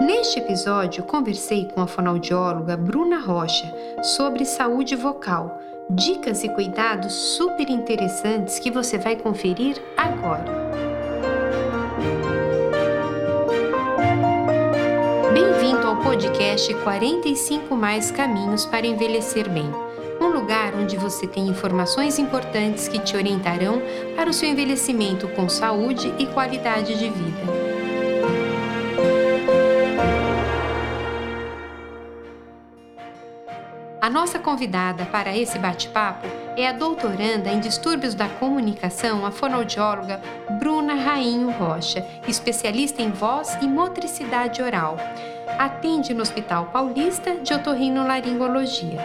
Neste episódio, conversei com a fonoaudióloga Bruna Rocha sobre saúde vocal, dicas e cuidados super interessantes que você vai conferir agora. Bem-vindo ao podcast 45 Mais Caminhos para Envelhecer Bem. Um lugar onde você tem informações importantes que te orientarão para o seu envelhecimento com saúde e qualidade de vida. Nossa convidada para esse bate-papo é a doutoranda em distúrbios da comunicação, a fonoaudióloga Bruna Rainho Rocha, especialista em voz e motricidade oral. Atende no Hospital Paulista de Otorrinolaringologia.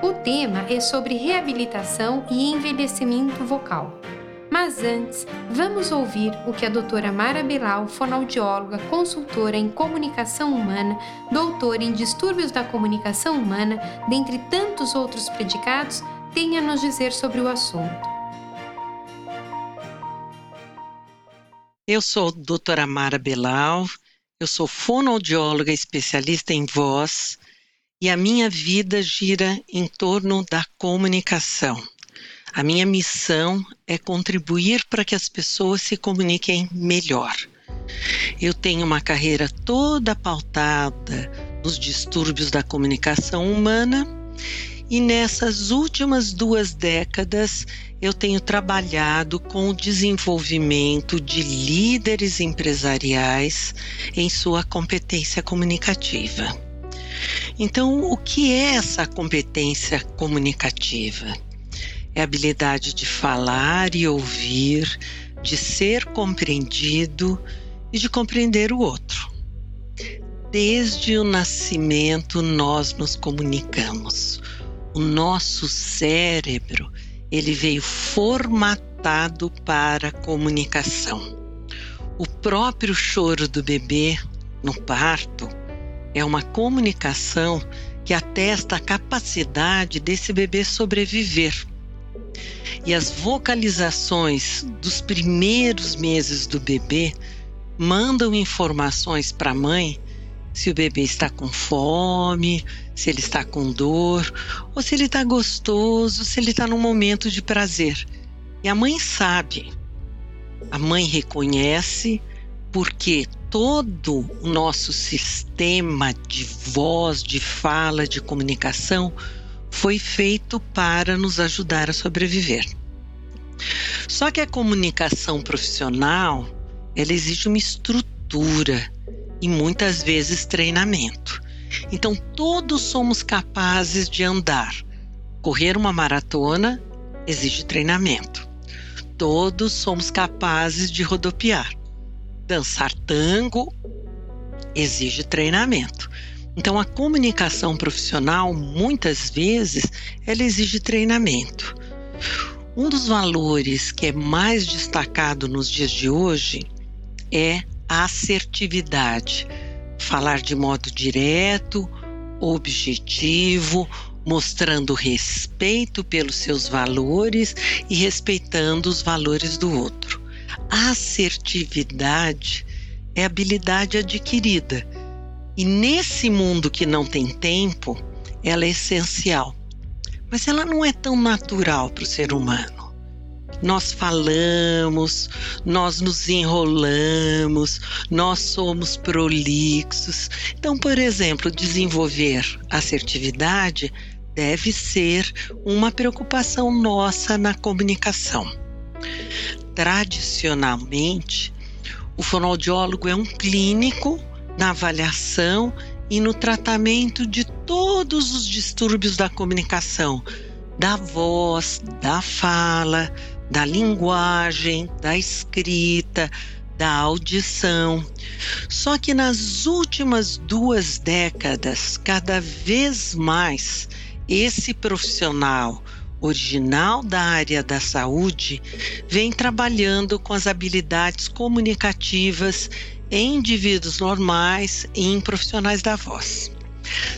O tema é sobre reabilitação e envelhecimento vocal. Mas antes, vamos ouvir o que a doutora Mara Belal, fonoaudióloga, consultora em comunicação humana, doutora em distúrbios da comunicação humana, dentre tantos outros predicados, tem a nos dizer sobre o assunto. Eu sou a doutora Mara Belal, eu sou fonoaudióloga especialista em voz e a minha vida gira em torno da comunicação. A minha missão é contribuir para que as pessoas se comuniquem melhor. Eu tenho uma carreira toda pautada nos distúrbios da comunicação humana e nessas últimas duas décadas eu tenho trabalhado com o desenvolvimento de líderes empresariais em sua competência comunicativa. Então, o que é essa competência comunicativa? É a habilidade de falar e ouvir, de ser compreendido e de compreender o outro. Desde o nascimento nós nos comunicamos. O nosso cérebro, ele veio formatado para comunicação. O próprio choro do bebê no parto é uma comunicação que atesta a capacidade desse bebê sobreviver e as vocalizações dos primeiros meses do bebê mandam informações para a mãe se o bebê está com fome, se ele está com dor, ou se ele está gostoso, se ele está num momento de prazer. E a mãe sabe, a mãe reconhece, porque todo o nosso sistema de voz, de fala, de comunicação foi feito para nos ajudar a sobreviver. Só que a comunicação profissional, ela exige uma estrutura e muitas vezes treinamento. Então todos somos capazes de andar. Correr uma maratona exige treinamento. Todos somos capazes de rodopiar. Dançar tango exige treinamento. Então, a comunicação profissional, muitas vezes, ela exige treinamento. Um dos valores que é mais destacado nos dias de hoje é a assertividade. Falar de modo direto, objetivo, mostrando respeito pelos seus valores e respeitando os valores do outro. A assertividade é habilidade adquirida e nesse mundo que não tem tempo, ela é essencial. Mas ela não é tão natural para o ser humano. Nós falamos, nós nos enrolamos, nós somos prolixos. Então, por exemplo, desenvolver assertividade deve ser uma preocupação nossa na comunicação. Tradicionalmente, o fonoaudiólogo é um clínico na avaliação e no tratamento de todos os distúrbios da comunicação, da voz, da fala, da linguagem, da escrita, da audição. Só que nas últimas duas décadas, cada vez mais, esse profissional original da área da saúde vem trabalhando com as habilidades comunicativas em indivíduos normais e em profissionais da voz.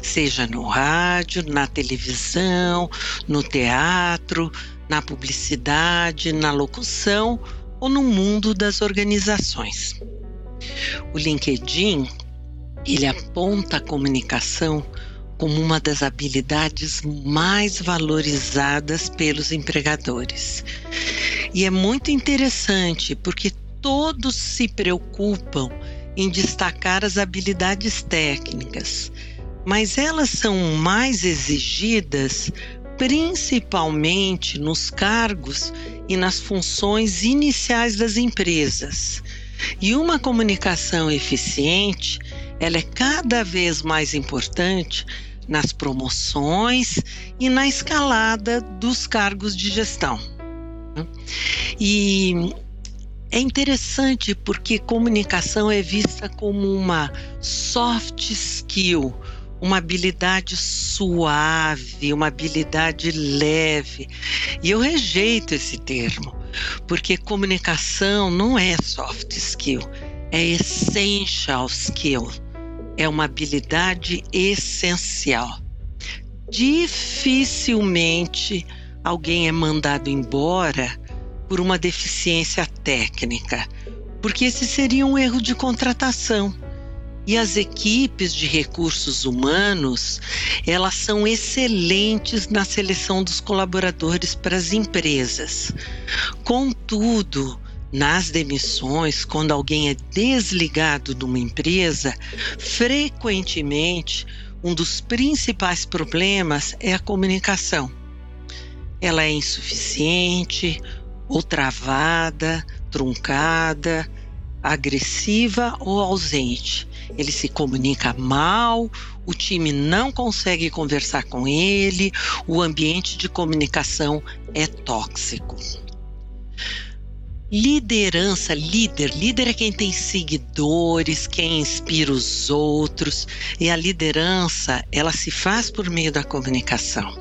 Seja no rádio, na televisão, no teatro, na publicidade, na locução ou no mundo das organizações. O LinkedIn ele aponta a comunicação como uma das habilidades mais valorizadas pelos empregadores. E é muito interessante porque todos se preocupam em destacar as habilidades técnicas, mas elas são mais exigidas principalmente nos cargos e nas funções iniciais das empresas. E uma comunicação eficiente, ela é cada vez mais importante nas promoções e na escalada dos cargos de gestão. E é interessante porque comunicação é vista como uma soft skill, uma habilidade suave, uma habilidade leve. E eu rejeito esse termo, porque comunicação não é soft skill, é essential skill. É uma habilidade essencial. Dificilmente alguém é mandado embora por uma deficiência técnica, porque esse seria um erro de contratação. E as equipes de recursos humanos, elas são excelentes na seleção dos colaboradores para as empresas. Contudo, nas demissões, quando alguém é desligado de uma empresa, frequentemente um dos principais problemas é a comunicação. Ela é insuficiente ou travada, truncada, agressiva ou ausente. Ele se comunica mal, o time não consegue conversar com ele, o ambiente de comunicação é tóxico. Liderança, líder, líder é quem tem seguidores, quem inspira os outros, e a liderança, ela se faz por meio da comunicação.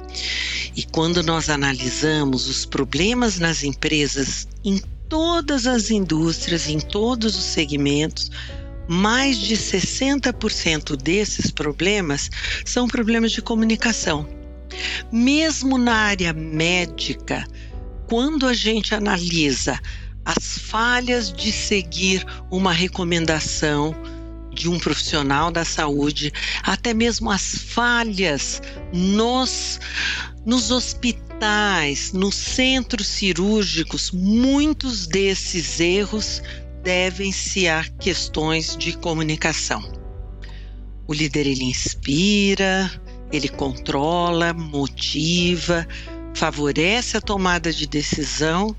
E quando nós analisamos os problemas nas empresas em todas as indústrias, em todos os segmentos, mais de 60% desses problemas são problemas de comunicação. Mesmo na área médica, quando a gente analisa as falhas de seguir uma recomendação de um profissional da saúde, até mesmo as falhas nos, nos hospitais, nos centros cirúrgicos, muitos desses erros devem-se a questões de comunicação. O líder ele inspira, ele controla, motiva, favorece a tomada de decisão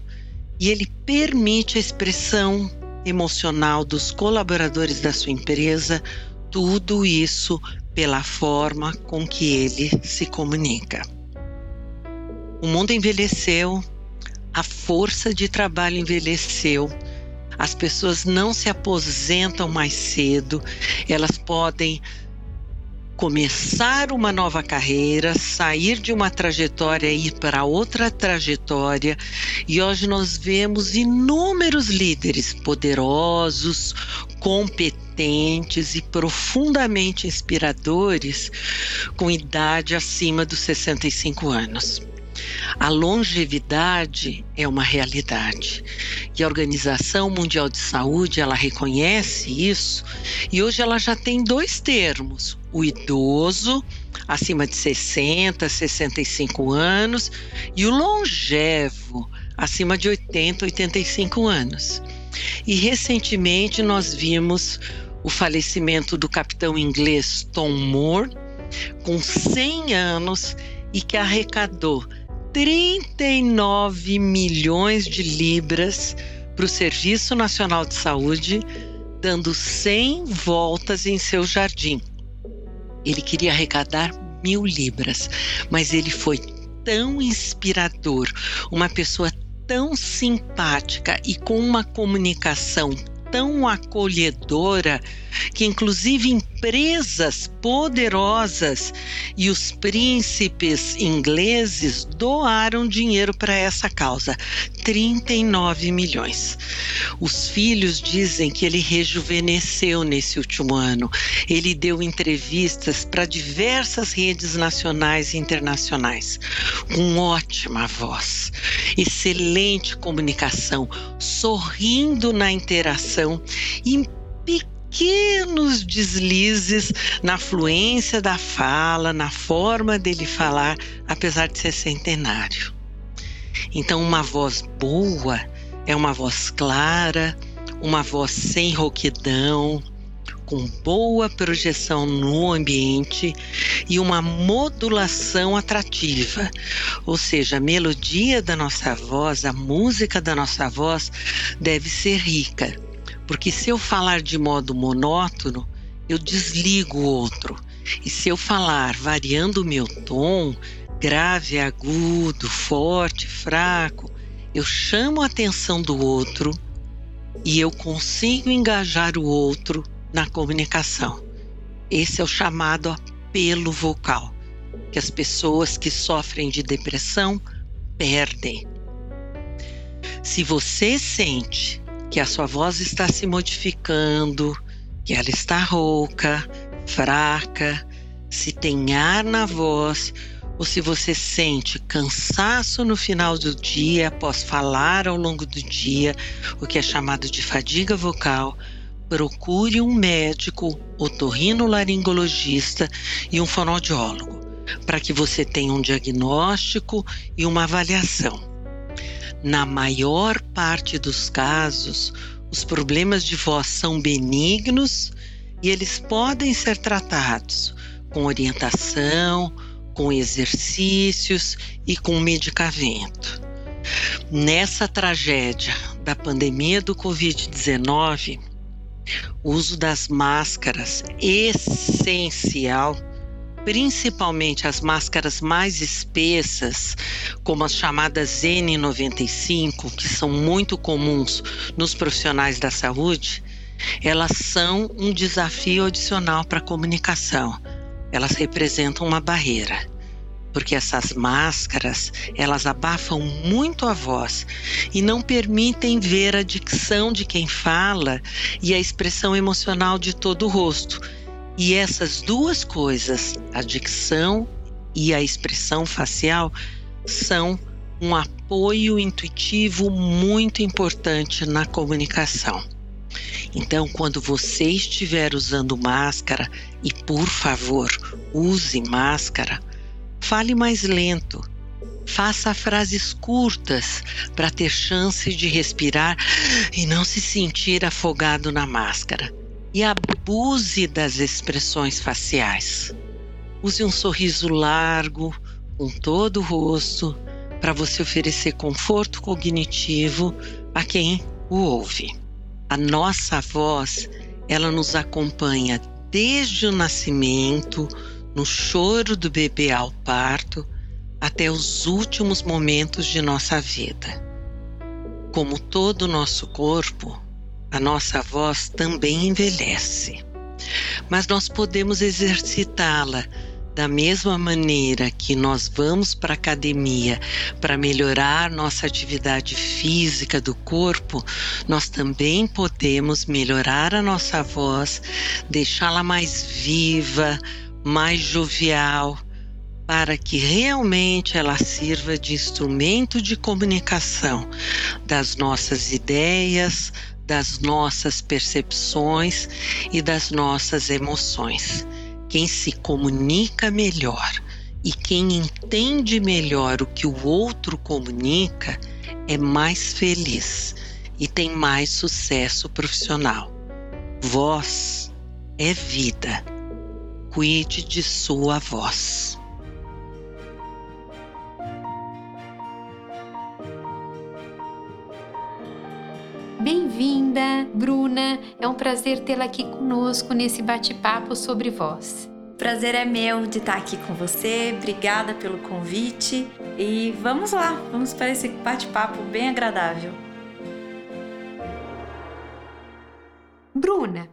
e ele permite a expressão emocional dos colaboradores da sua empresa, tudo isso pela forma com que ele se comunica. O mundo envelheceu, a força de trabalho envelheceu, as pessoas não se aposentam mais cedo, elas podem começar uma nova carreira, sair de uma trajetória e ir para outra trajetória. E hoje nós vemos inúmeros líderes poderosos, competentes e profundamente inspiradores com idade acima dos 65 anos. A longevidade é uma realidade e a Organização Mundial de Saúde ela reconhece isso e hoje ela já tem dois termos: o idoso acima de 60, 65 anos e o longevo acima de 80, 85 anos. E recentemente nós vimos o falecimento do capitão inglês Tom Moore, com 100 anos e que arrecadou 39 milhões de libras para o Serviço Nacional de Saúde, dando 100 voltas em seu jardim. Ele queria arrecadar mil libras, mas ele foi tão inspirador, uma pessoa tão simpática e com uma comunicação tão acolhedora que, inclusive, empresas poderosas e os príncipes ingleses doaram dinheiro para essa causa 39 milhões. Os filhos dizem que ele rejuvenesceu nesse último ano. Ele deu entrevistas para diversas redes nacionais e internacionais, com ótima voz, excelente comunicação, sorrindo na interação, impecável pequenos deslizes na fluência da fala, na forma dele falar, apesar de ser centenário. Então, uma voz boa é uma voz clara, uma voz sem rouquidão, com boa projeção no ambiente e uma modulação atrativa. Ou seja, a melodia da nossa voz, a música da nossa voz deve ser rica. Porque se eu falar de modo monótono, eu desligo o outro. E se eu falar variando o meu tom, grave, agudo, forte, fraco, eu chamo a atenção do outro e eu consigo engajar o outro na comunicação. Esse é o chamado apelo vocal, que as pessoas que sofrem de depressão perdem. Se você sente que a sua voz está se modificando, que ela está rouca, fraca, se tem ar na voz, ou se você sente cansaço no final do dia após falar ao longo do dia, o que é chamado de fadiga vocal, procure um médico, otorrinolaringologista e um fonoaudiólogo, para que você tenha um diagnóstico e uma avaliação. Na maior parte dos casos, os problemas de voz são benignos e eles podem ser tratados com orientação, com exercícios e com medicamento. Nessa tragédia da pandemia do Covid-19, o uso das máscaras essencial, principalmente as máscaras mais espessas, como as chamadas N95, que são muito comuns nos profissionais da saúde, elas são um desafio adicional para a comunicação. Elas representam uma barreira porque essas máscaras, elas abafam muito a voz e não permitem ver a dicção de quem fala e a expressão emocional de todo o rosto. E essas duas coisas, a dicção e a expressão facial, são um apoio intuitivo muito importante na comunicação. Então, quando você estiver usando máscara, e por favor, use máscara, Fale mais lento. Faça frases curtas para ter chance de respirar e não se sentir afogado na máscara. E abuse das expressões faciais. Use um sorriso largo, com todo o rosto, para você oferecer conforto cognitivo a quem o ouve. A nossa voz, ela nos acompanha desde o nascimento, no choro do bebê ao parto, até os últimos momentos de nossa vida. Como todo o nosso corpo, a nossa voz também envelhece, mas nós podemos exercitá-la da mesma maneira que nós vamos para a academia para melhorar nossa atividade física do corpo, nós também podemos melhorar a nossa voz, deixá-la mais viva, mais jovial, para que realmente ela sirva de instrumento de comunicação das nossas ideias, das nossas percepções e das nossas emoções. Quem se comunica melhor e quem entende melhor o que o outro comunica é mais feliz e tem mais sucesso profissional. Voz é vida cuide de sua voz. Bem-vinda, Bruna. É um prazer tê-la aqui conosco nesse bate-papo sobre voz. Prazer é meu de estar aqui com você. Obrigada pelo convite e vamos lá, vamos para esse bate-papo bem agradável. Bruna,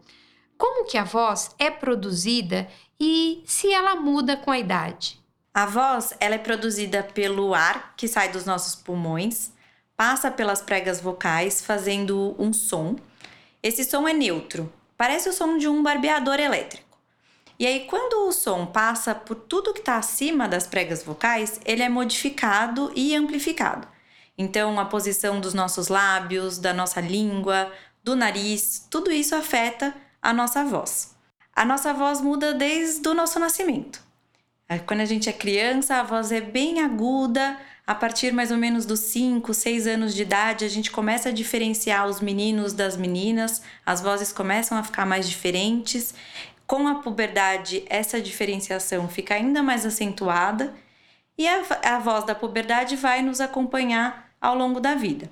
como que a voz é produzida e se ela muda com a idade? A voz ela é produzida pelo ar que sai dos nossos pulmões, passa pelas pregas vocais fazendo um som. Esse som é neutro, parece o som de um barbeador elétrico. E aí, quando o som passa por tudo que está acima das pregas vocais, ele é modificado e amplificado. Então, a posição dos nossos lábios, da nossa língua, do nariz, tudo isso afeta a nossa voz. A nossa voz muda desde o nosso nascimento. Quando a gente é criança, a voz é bem aguda. A partir mais ou menos dos 5, 6 anos de idade, a gente começa a diferenciar os meninos das meninas, as vozes começam a ficar mais diferentes. Com a puberdade, essa diferenciação fica ainda mais acentuada e a, a voz da puberdade vai nos acompanhar ao longo da vida.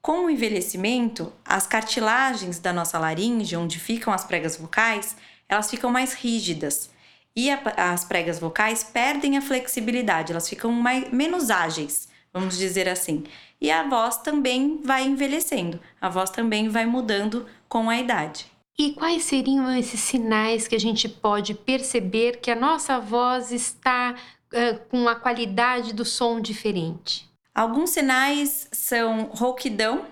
Com o envelhecimento, as cartilagens da nossa laringe, onde ficam as pregas vocais, elas ficam mais rígidas e a, as pregas vocais perdem a flexibilidade, elas ficam mais, menos ágeis, vamos dizer assim. E a voz também vai envelhecendo, a voz também vai mudando com a idade. E quais seriam esses sinais que a gente pode perceber que a nossa voz está uh, com a qualidade do som diferente? Alguns sinais são rouquidão,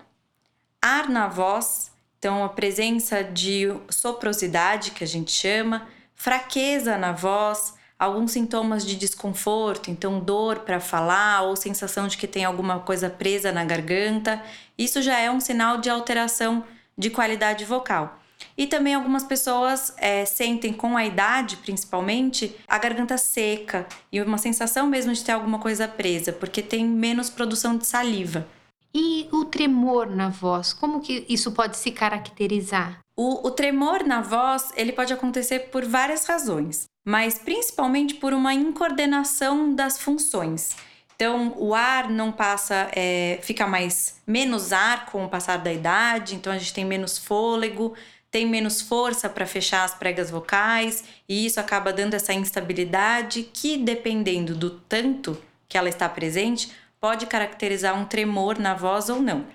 ar na voz, então a presença de soprosidade, que a gente chama, fraqueza na voz, alguns sintomas de desconforto, então dor para falar ou sensação de que tem alguma coisa presa na garganta. Isso já é um sinal de alteração de qualidade vocal. E também algumas pessoas é, sentem com a idade, principalmente, a garganta seca e uma sensação mesmo de ter alguma coisa presa, porque tem menos produção de saliva. E o tremor na voz, como que isso pode se caracterizar? O, o tremor na voz ele pode acontecer por várias razões, mas principalmente por uma incoordenação das funções. Então, o ar não passa, é, fica mais menos ar com o passar da idade, então a gente tem menos fôlego, tem menos força para fechar as pregas vocais, e isso acaba dando essa instabilidade que, dependendo do tanto que ela está presente, pode caracterizar um tremor na voz ou não.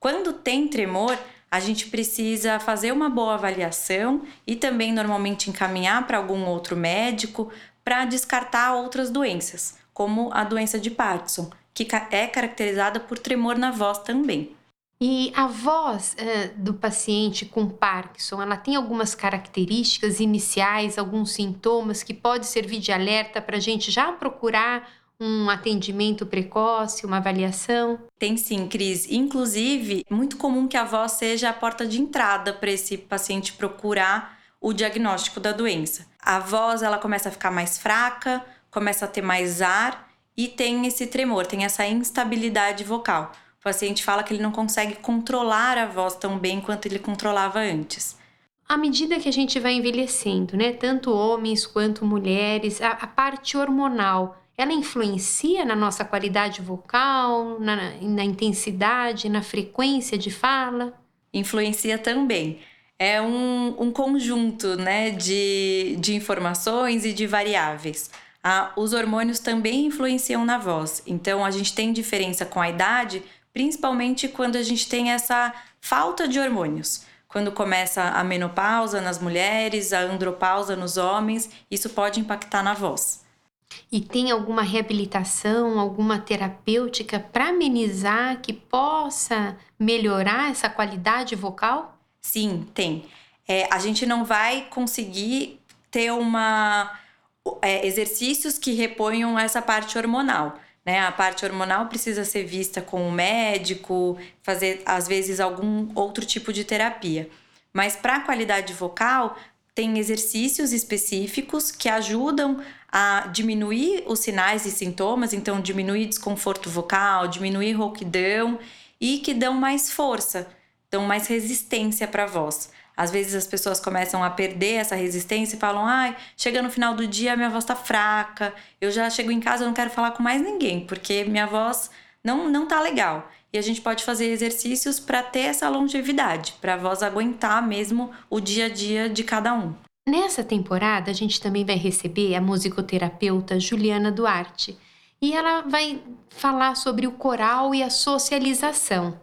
Quando tem tremor, a gente precisa fazer uma boa avaliação e também normalmente encaminhar para algum outro médico para descartar outras doenças, como a doença de Parkinson, que é caracterizada por tremor na voz também. E a voz uh, do paciente com Parkinson, ela tem algumas características iniciais, alguns sintomas que pode servir de alerta para a gente já procurar um atendimento precoce, uma avaliação? Tem sim, Cris. Inclusive, muito comum que a voz seja a porta de entrada para esse paciente procurar o diagnóstico da doença. A voz ela começa a ficar mais fraca, começa a ter mais ar e tem esse tremor, tem essa instabilidade vocal. O paciente fala que ele não consegue controlar a voz tão bem quanto ele controlava antes. À medida que a gente vai envelhecendo, né, tanto homens quanto mulheres, a, a parte hormonal ela influencia na nossa qualidade vocal, na, na intensidade, na frequência de fala? Influencia também. É um, um conjunto né, de, de informações e de variáveis. Ah, os hormônios também influenciam na voz, então a gente tem diferença com a idade, principalmente quando a gente tem essa falta de hormônios. Quando começa a menopausa nas mulheres, a andropausa nos homens, isso pode impactar na voz. E tem alguma reabilitação, alguma terapêutica para amenizar que possa melhorar essa qualidade vocal? Sim, tem. É, a gente não vai conseguir ter uma é, exercícios que reponham essa parte hormonal. Né? A parte hormonal precisa ser vista com o médico, fazer às vezes algum outro tipo de terapia. Mas para a qualidade vocal, tem exercícios específicos que ajudam a diminuir os sinais e sintomas, então diminuir desconforto vocal, diminuir rouquidão e que dão mais força, dão mais resistência para a voz. Às vezes as pessoas começam a perder essa resistência e falam: ai, chega no final do dia, minha voz tá fraca, eu já chego em casa, eu não quero falar com mais ninguém, porque minha voz não, não tá legal. E a gente pode fazer exercícios para ter essa longevidade, para a voz aguentar mesmo o dia a dia de cada um. Nessa temporada, a gente também vai receber a musicoterapeuta Juliana Duarte e ela vai falar sobre o coral e a socialização.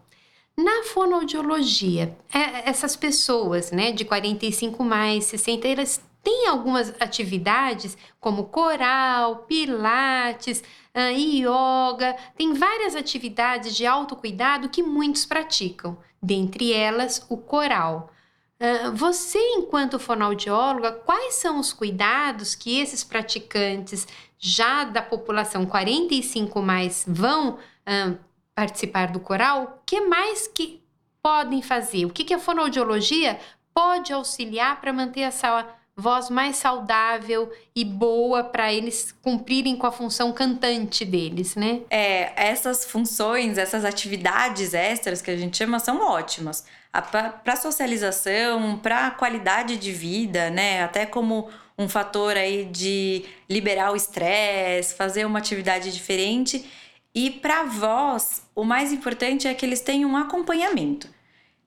Na fonoaudiologia, é, essas pessoas, né, de 45 mais, 60, elas têm algumas atividades como coral, pilates, uh, yoga, tem várias atividades de autocuidado que muitos praticam, dentre elas o coral. Uh, você, enquanto fonoaudióloga, quais são os cuidados que esses praticantes já da população 45 mais vão uh, participar do coral? O que mais que podem fazer? O que, que a fonoaudiologia pode auxiliar para manter essa voz mais saudável e boa para eles cumprirem com a função cantante deles, né? É, essas funções, essas atividades extras que a gente chama são ótimas. Para socialização, para qualidade de vida, né? Até como um fator aí de liberar o estresse, fazer uma atividade diferente. E para voz, o mais importante é que eles tenham um acompanhamento.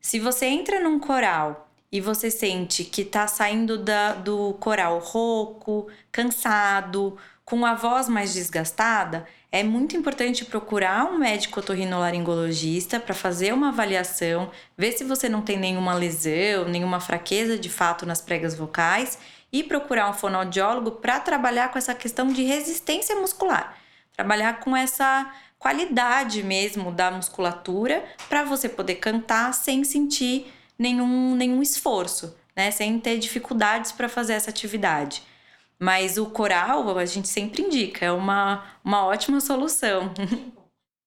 Se você entra num coral e você sente que está saindo da, do coral rouco, cansado, com a voz mais desgastada, é muito importante procurar um médico otorrinolaringologista para fazer uma avaliação, ver se você não tem nenhuma lesão, nenhuma fraqueza de fato nas pregas vocais e procurar um fonoaudiólogo para trabalhar com essa questão de resistência muscular, trabalhar com essa qualidade mesmo da musculatura para você poder cantar sem sentir nenhum, nenhum esforço, né? Sem ter dificuldades para fazer essa atividade. Mas o coral, a gente sempre indica, é uma, uma ótima solução.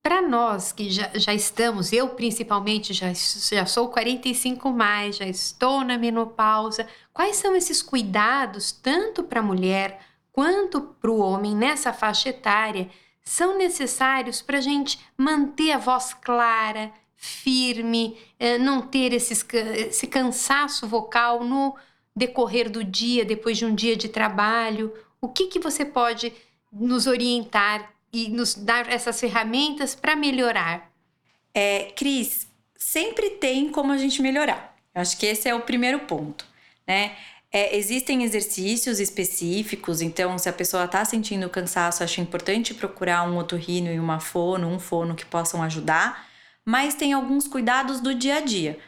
Para nós que já, já estamos, eu principalmente já, já sou 45 mais, já estou na menopausa, quais são esses cuidados, tanto para a mulher quanto para o homem nessa faixa etária, são necessários para a gente manter a voz clara, firme, é, não ter esses, esse cansaço vocal no decorrer do dia, depois de um dia de trabalho? O que, que você pode nos orientar e nos dar essas ferramentas para melhorar? É, Cris, sempre tem como a gente melhorar. Eu acho que esse é o primeiro ponto, né? É, existem exercícios específicos, então se a pessoa está sentindo cansaço, acho importante procurar um otorrino e uma fono, um fono que possam ajudar mas tem alguns cuidados do dia a dia.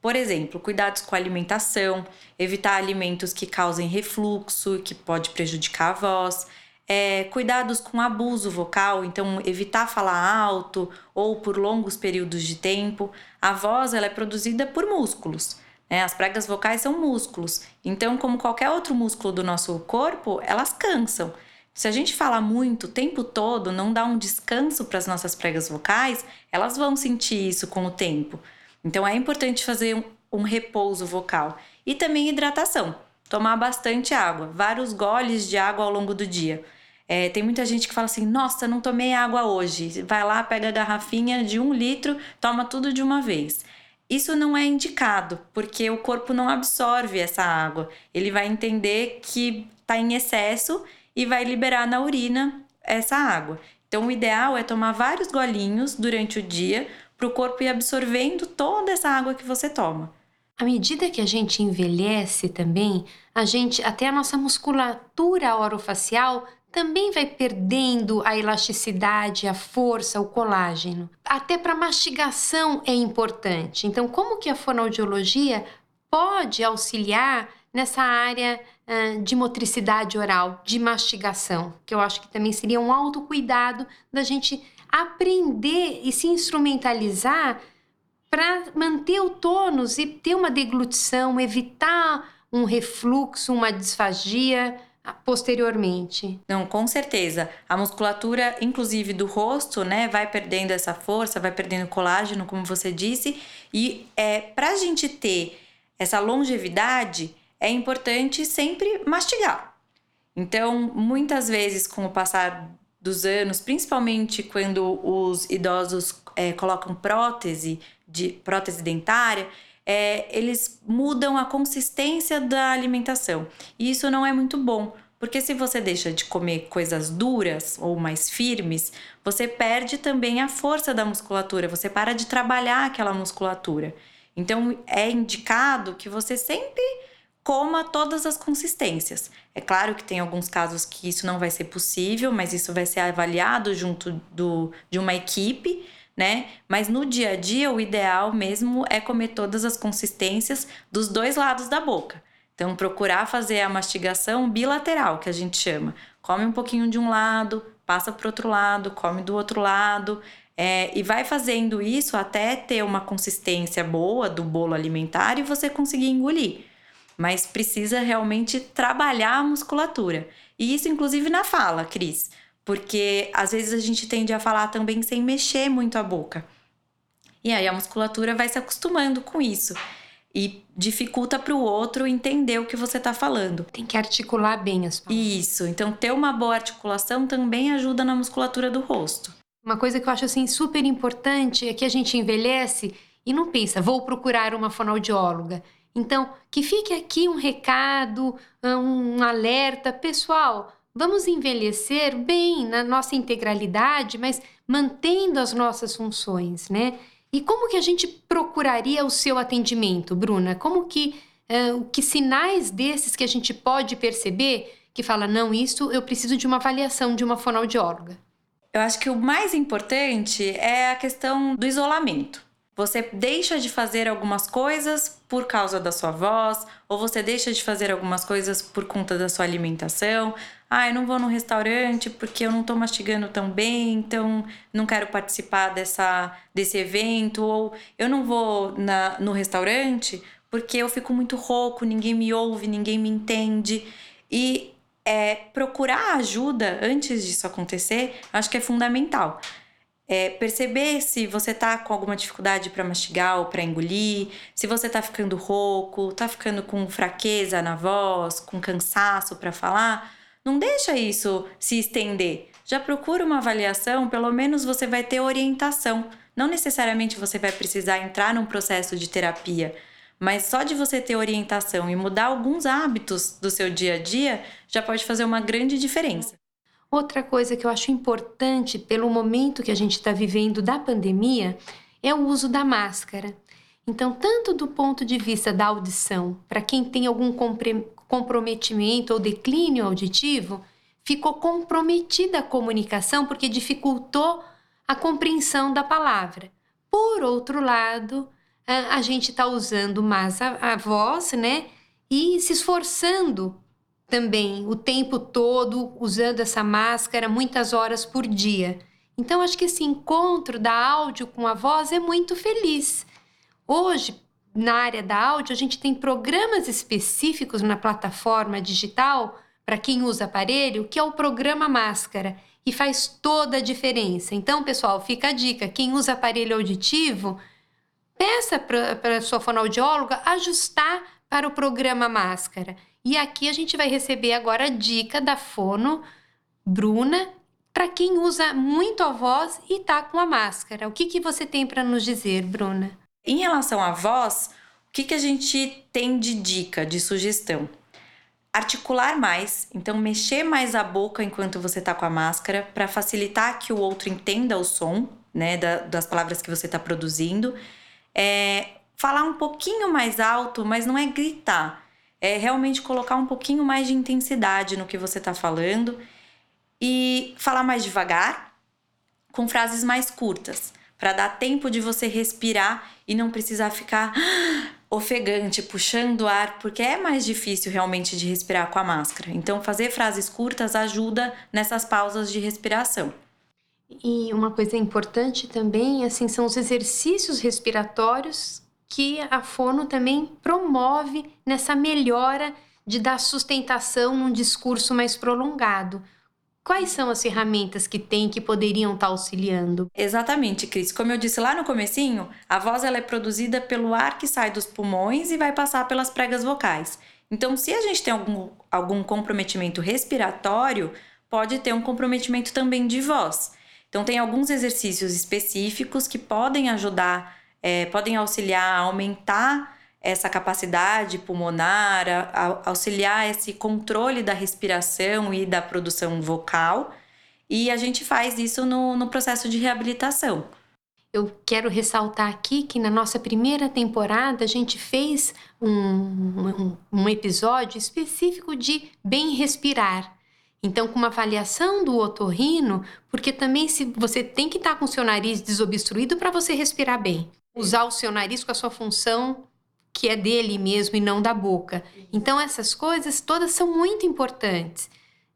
Por exemplo, cuidados com a alimentação, evitar alimentos que causem refluxo, que pode prejudicar a voz, é, cuidados com abuso vocal, então evitar falar alto ou por longos períodos de tempo. A voz ela é produzida por músculos. Né? As pregas vocais são músculos, então, como qualquer outro músculo do nosso corpo, elas cansam. Se a gente fala muito o tempo todo, não dá um descanso para as nossas pregas vocais, elas vão sentir isso com o tempo. Então é importante fazer um, um repouso vocal e também hidratação. Tomar bastante água, vários goles de água ao longo do dia. É, tem muita gente que fala assim: nossa, não tomei água hoje. Vai lá, pega a garrafinha de um litro, toma tudo de uma vez. Isso não é indicado, porque o corpo não absorve essa água. Ele vai entender que está em excesso e vai liberar na urina essa água. Então, o ideal é tomar vários golinhos durante o dia para o corpo ir absorvendo toda essa água que você toma. À medida que a gente envelhece também, a gente até a nossa musculatura orofacial também vai perdendo a elasticidade, a força, o colágeno. Até para mastigação é importante. Então, como que a fonoaudiologia pode auxiliar nessa área de motricidade oral, de mastigação, que eu acho que também seria um autocuidado da gente aprender e se instrumentalizar para manter o tônus e ter uma deglutição, evitar um refluxo, uma disfagia ah, posteriormente. Não, com certeza. A musculatura, inclusive do rosto, né, vai perdendo essa força, vai perdendo colágeno, como você disse, e é para a gente ter essa longevidade, é importante sempre mastigar. Então, muitas vezes, com o passar dos anos, principalmente quando os idosos é, colocam prótese, de prótese dentária, é, eles mudam a consistência da alimentação. E isso não é muito bom, porque se você deixa de comer coisas duras ou mais firmes, você perde também a força da musculatura, você para de trabalhar aquela musculatura. Então é indicado que você sempre coma todas as consistências. É claro que tem alguns casos que isso não vai ser possível, mas isso vai ser avaliado junto do, de uma equipe, né? Mas no dia a dia, o ideal mesmo é comer todas as consistências dos dois lados da boca. Então, procurar fazer a mastigação bilateral, que a gente chama. Come um pouquinho de um lado, passa para outro lado, come do outro lado. É, e vai fazendo isso até ter uma consistência boa do bolo alimentar e você conseguir engolir mas precisa realmente trabalhar a musculatura. E isso, inclusive, na fala, Cris, porque às vezes a gente tende a falar também sem mexer muito a boca. E aí a musculatura vai se acostumando com isso. e dificulta para o outro entender o que você está falando. Tem que articular bem as palavras. Isso, então ter uma boa articulação também ajuda na musculatura do rosto. Uma coisa que eu acho assim super importante é que a gente envelhece e não pensa, vou procurar uma fonoaudióloga. Então, que fique aqui um recado, um alerta, pessoal. Vamos envelhecer bem na nossa integralidade, mas mantendo as nossas funções, né? E como que a gente procuraria o seu atendimento, Bruna? Como que, uh, que sinais desses que a gente pode perceber que fala, não, isso eu preciso de uma avaliação de uma fonoaudióloga? Eu acho que o mais importante é a questão do isolamento. Você deixa de fazer algumas coisas por causa da sua voz, ou você deixa de fazer algumas coisas por conta da sua alimentação. Ah, eu não vou no restaurante porque eu não tô mastigando tão bem, então não quero participar dessa, desse evento. Ou eu não vou na, no restaurante porque eu fico muito rouco, ninguém me ouve, ninguém me entende. E é, procurar ajuda antes disso acontecer, acho que é fundamental. É, perceber se você tá com alguma dificuldade para mastigar ou para engolir, se você tá ficando rouco, tá ficando com fraqueza na voz, com cansaço para falar, não deixa isso se estender. Já procura uma avaliação, pelo menos você vai ter orientação. Não necessariamente você vai precisar entrar num processo de terapia, mas só de você ter orientação e mudar alguns hábitos do seu dia a dia já pode fazer uma grande diferença. Outra coisa que eu acho importante pelo momento que a gente está vivendo da pandemia é o uso da máscara. Então, tanto do ponto de vista da audição, para quem tem algum comprometimento ou declínio auditivo, ficou comprometida a comunicação porque dificultou a compreensão da palavra. Por outro lado, a, gente está usando mais a, a voz, né? E se esforçando também o tempo todo usando essa máscara muitas horas por dia. Então acho que esse encontro da áudio com a voz é muito feliz. Hoje, na área da áudio, a gente tem programas específicos na plataforma digital para quem usa aparelho, que é o programa Máscara e faz toda a diferença. Então, pessoal, fica a dica: quem usa aparelho auditivo, peça para a sua fonoaudióloga ajustar para o programa Máscara. E aqui a gente vai receber agora a dica da fono Bruna para quem usa muito a voz e tá com a máscara. O que, que você tem para nos dizer, Bruna? Em relação à voz, o que, que a gente tem de dica, de sugestão? Articular mais, então mexer mais a boca enquanto você tá com a máscara para facilitar que o outro entenda o som, né, da, das palavras que você está produzindo. É, falar um pouquinho mais alto, mas não é gritar é realmente colocar um pouquinho mais de intensidade no que você está falando e falar mais devagar, com frases mais curtas, para dar tempo de você respirar e não precisar ficar ofegante, puxando ar, porque é mais difícil realmente de respirar com a máscara. Então, fazer frases curtas ajuda nessas pausas de respiração. E uma coisa importante também, assim, são os exercícios respiratórios que a fono também promove nessa melhora de dar sustentação num discurso mais prolongado. Quais são as ferramentas que tem que poderiam estar tá auxiliando? Exatamente, Cris. Como eu disse lá no comecinho, a voz ela é produzida pelo ar que sai dos pulmões e vai passar pelas pregas vocais. Então, se a gente tem algum, algum comprometimento respiratório, pode ter um comprometimento também de voz. Então, tem alguns exercícios específicos que podem ajudar é, podem auxiliar a aumentar essa capacidade pulmonar, a, a auxiliar esse controle da respiração e da produção vocal. E a gente faz isso no, no processo de reabilitação. Eu quero ressaltar aqui que na nossa primeira temporada a gente fez um, um, um episódio específico de bem respirar. Então, com uma avaliação do otorrino, porque também se você tem que estar com seu nariz desobstruído para você respirar bem usar o seu nariz com a sua função que é dele mesmo e não da boca. Então essas coisas todas são muito importantes.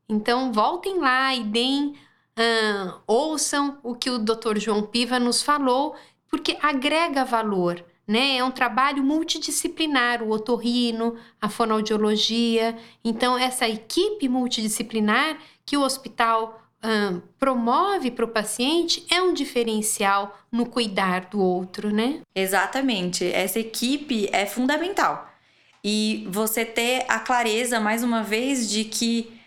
Então voltem lá e deem, uh, ouçam o que o Dr. João Piva nos falou, porque agrega valor. Né? É um trabalho multidisciplinar, o otorrino, a fonoaudiologia. Então, essa equipe multidisciplinar que o hospital promove para o paciente é um diferencial no cuidar do outro, né? Exatamente. Essa equipe é fundamental. E você ter a clareza, mais uma vez, de que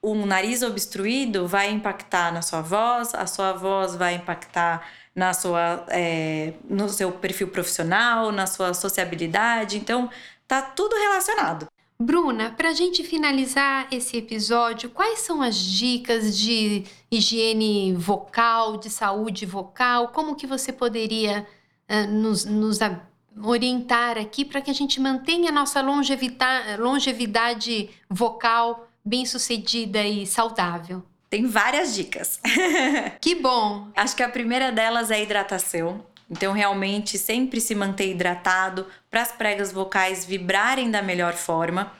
o nariz obstruído vai impactar na sua voz, a sua voz vai impactar na sua, é, no seu perfil profissional, na sua sociabilidade. Então, tá tudo relacionado. Bruna, para a gente finalizar esse episódio, quais são as dicas de higiene vocal, de saúde vocal? Como que você poderia uh, nos, nos orientar aqui para que a gente mantenha a nossa longevidade vocal bem sucedida e saudável? Tem várias dicas. que bom! Acho que a primeira delas é a hidratação. Então, realmente, sempre se manter hidratado para as pregas vocais vibrarem da melhor forma.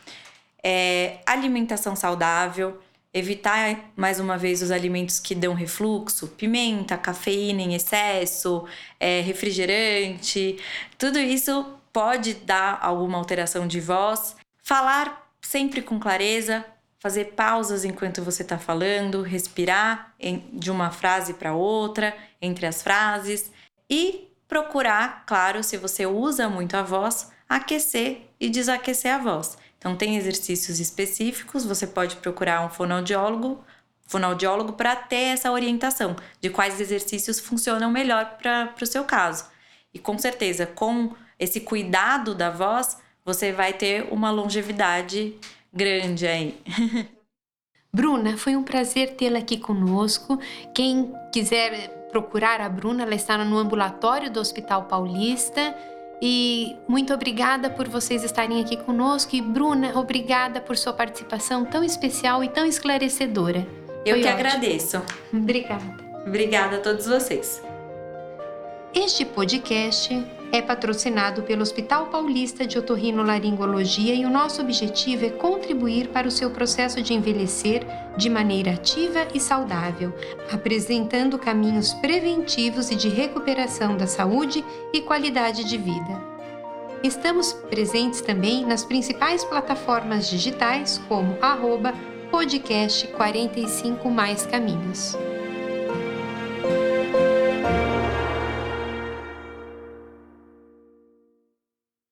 É, alimentação saudável, evitar mais uma vez os alimentos que dão refluxo, pimenta, cafeína em excesso, é, refrigerante, tudo isso pode dar alguma alteração de voz. Falar sempre com clareza, fazer pausas enquanto você está falando, respirar em, de uma frase para outra, entre as frases e procurar, claro, se você usa muito a voz, aquecer e desaquecer a voz. Então tem exercícios específicos, você pode procurar um fonoaudiólogo, fonoaudiólogo para ter essa orientação de quais exercícios funcionam melhor para o seu caso. E com certeza, com esse cuidado da voz, você vai ter uma longevidade grande aí. Bruna, foi um prazer tê-la aqui conosco. Quem quiser procurar a Bruna, ela está no ambulatório do Hospital Paulista. E muito obrigada por vocês estarem aqui conosco. E Bruna, obrigada por sua participação tão especial e tão esclarecedora. Eu Foi que ótimo. agradeço. Obrigada. Obrigada a todos vocês. Este podcast é patrocinado pelo Hospital Paulista de Otorrinolaringologia e o nosso objetivo é contribuir para o seu processo de envelhecer de maneira ativa e saudável, apresentando caminhos preventivos e de recuperação da saúde e qualidade de vida. Estamos presentes também nas principais plataformas digitais como arroba podcast 45 mais caminhos.